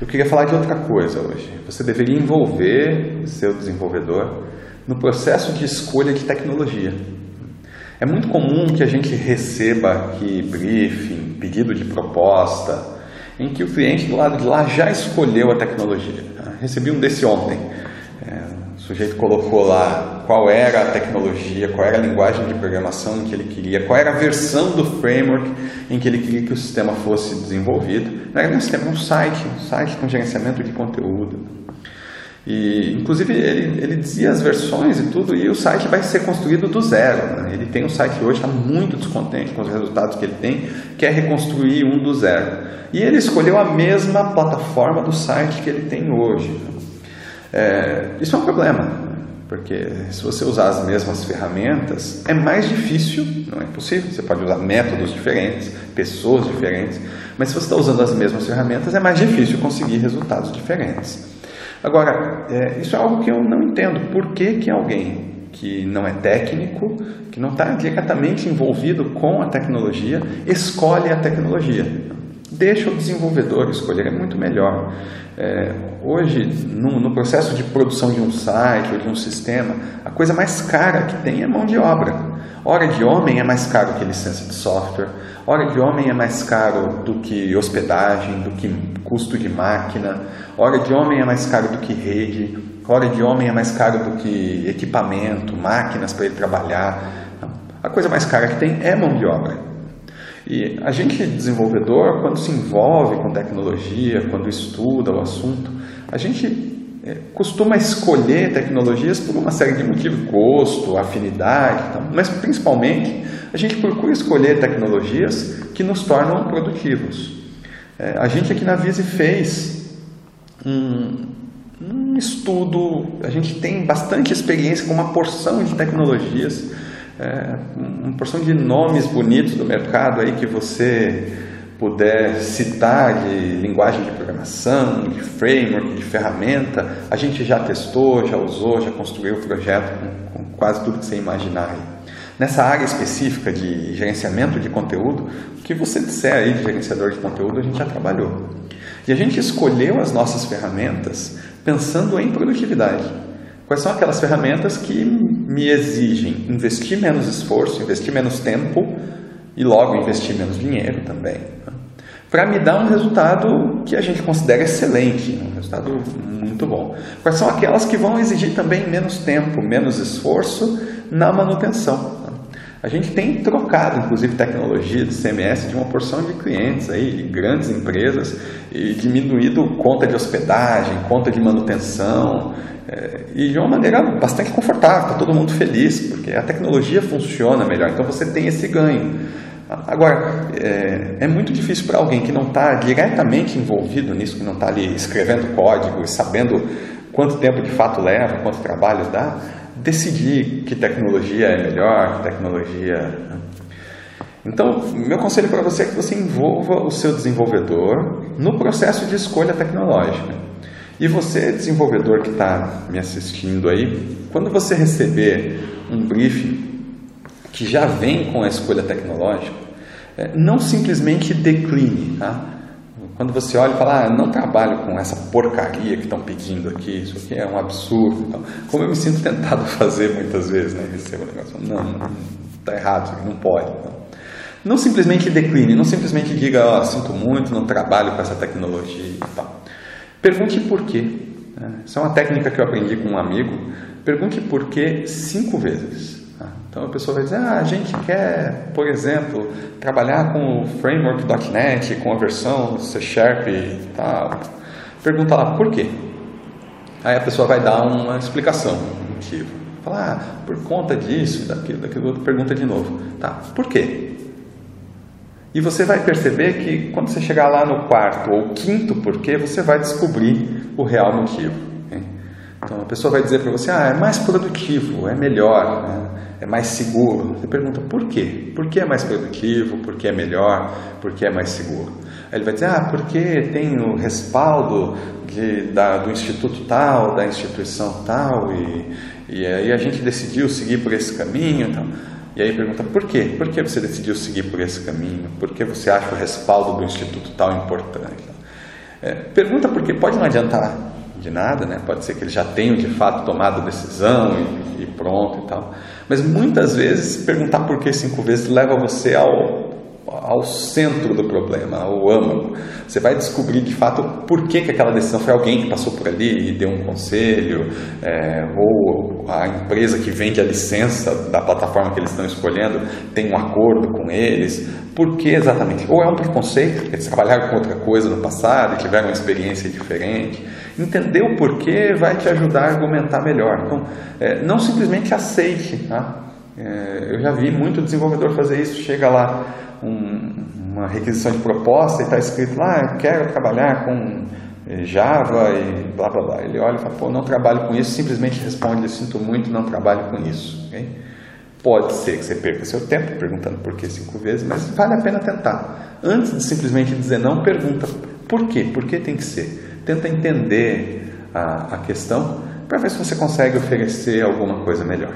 Eu queria falar de outra coisa hoje. Você deveria envolver o seu desenvolvedor no processo de escolha de tecnologia. É muito comum que a gente receba aqui briefing, pedido de proposta, em que o cliente do lado de lá já escolheu a tecnologia. Recebi um desse ontem. O sujeito colocou lá qual era a tecnologia, qual era a linguagem de programação que ele queria, qual era a versão do framework em que ele queria que o sistema fosse desenvolvido. Não era um sistema, um site, um site com gerenciamento de conteúdo. E, inclusive, ele, ele dizia as versões e tudo, e o site vai ser construído do zero. Né? Ele tem um site hoje, está muito descontente com os resultados que ele tem, quer reconstruir um do zero. E ele escolheu a mesma plataforma do site que ele tem hoje. É, isso é um problema, porque se você usar as mesmas ferramentas, é mais difícil, não é possível. Você pode usar métodos diferentes, pessoas diferentes, mas se você está usando as mesmas ferramentas, é mais difícil conseguir resultados diferentes. Agora, é, isso é algo que eu não entendo. Por que, que alguém que não é técnico, que não está diretamente envolvido com a tecnologia, escolhe a tecnologia? Deixa o desenvolvedor escolher, é muito melhor. É, hoje, no, no, processo de produção de um site ou de um sistema, a coisa mais cara que tem é mão de obra. Hora de homem é mais caro que licença de software, hora de homem é mais caro do que hospedagem, do que custo de máquina, hora de homem é mais caro do que rede, hora de homem é mais caro do que equipamento, máquinas para ele trabalhar. A coisa mais cara que tem é mão de obra. E a gente, desenvolvedor, quando se envolve com tecnologia, quando estuda o assunto, a gente é, costuma escolher tecnologias por uma série de motivos, gosto, afinidade, então, mas principalmente a gente procura escolher tecnologias que nos tornam produtivos. É, a gente aqui na Vise fez um, um estudo, a gente tem bastante experiência com uma porção de tecnologias é, uma porção de nomes bonitos do mercado aí que você puder citar de linguagem de programação, de framework, de ferramenta, a gente já testou, já usou, já construiu o projeto com, com quase tudo que você imaginar. Aí. Nessa área específica de gerenciamento de conteúdo, o que você disser aí de gerenciador de conteúdo, a gente já trabalhou. E a gente escolheu as nossas ferramentas pensando em produtividade. Quais são aquelas ferramentas que me exigem investir menos esforço, investir menos tempo e logo investir menos dinheiro também, né? para me dar um resultado que a gente considera excelente, um resultado muito bom. Quais são aquelas que vão exigir também menos tempo, menos esforço na manutenção? Né? A gente tem trocado, inclusive, tecnologia de CMS de uma porção de clientes aí, de grandes empresas, e diminuído conta de hospedagem, conta de manutenção, é, e de uma maneira bastante confortável, está todo mundo feliz, porque a tecnologia funciona melhor, então você tem esse ganho. Agora, é, é muito difícil para alguém que não está diretamente envolvido nisso, que não está ali escrevendo código e sabendo quanto tempo de fato leva, quanto trabalho dá, decidir que tecnologia é melhor, que tecnologia. Né? Então, meu conselho para você é que você envolva o seu desenvolvedor no processo de escolha tecnológica. E você, desenvolvedor que está me assistindo aí, quando você receber um briefing que já vem com a escolha tecnológica, é, não simplesmente decline. Tá? Quando você olha e fala, ah, não trabalho com essa porcaria que estão pedindo aqui, isso aqui é um absurdo. Então, como eu me sinto tentado fazer muitas vezes, né? Recebo negócio, não, está errado, isso não pode. Não. não simplesmente decline, não simplesmente diga, oh, sinto muito, não trabalho com essa tecnologia e tal. Pergunte por quê. Essa é uma técnica que eu aprendi com um amigo. Pergunte por quê cinco vezes. Tá? Então a pessoa vai dizer: ah, a gente quer, por exemplo, trabalhar com o framework.NET, com a versão C Sharp e tal. Pergunta lá por quê. Aí a pessoa vai dar uma explicação, um motivo. Fala, ah, por conta disso, daquilo, daquilo outro, pergunta de novo. Tá, por quê? E você vai perceber que quando você chegar lá no quarto ou quinto porquê, você vai descobrir o real motivo. Então a pessoa vai dizer para você: ah, é mais produtivo, é melhor, né? É mais seguro. Você pergunta por quê? Por que é mais produtivo? Por que é melhor? Por que é mais seguro? Aí ele vai dizer: ah, porque tem o respaldo de, da, do instituto tal, da instituição tal, e, e aí a gente decidiu seguir por esse caminho. E aí pergunta por quê? Por que você decidiu seguir por esse caminho? Por que você acha o respaldo do instituto tal importante? É, pergunta porque pode não adiantar de nada, né? pode ser que eles já tenham de fato tomado a decisão e, e pronto e tal. Mas muitas vezes perguntar por que cinco vezes leva você ao ao centro do problema, ao âmago. Você vai descobrir de fato por que, que aquela decisão foi alguém que passou por ali e deu um conselho, é, ou a empresa que vende a licença da plataforma que eles estão escolhendo tem um acordo com eles. Por que exatamente? Ou é um preconceito, eles trabalharam com outra coisa no passado e tiveram uma experiência diferente. Entender o porquê vai te ajudar a argumentar melhor. Então, é, não simplesmente aceite. Tá? É, eu já vi muito desenvolvedor fazer isso, chega lá um, uma requisição de proposta e está escrito lá, eu quero trabalhar com eh, Java e blá blá blá. Ele olha e fala, pô, não trabalho com isso, simplesmente responde, sinto muito, não trabalho com isso. Okay? Pode ser que você perca seu tempo perguntando por que cinco vezes, mas vale a pena tentar. Antes de simplesmente dizer não, pergunta por quê? Por que tem que ser? Tenta entender a, a questão para ver se você consegue oferecer alguma coisa melhor.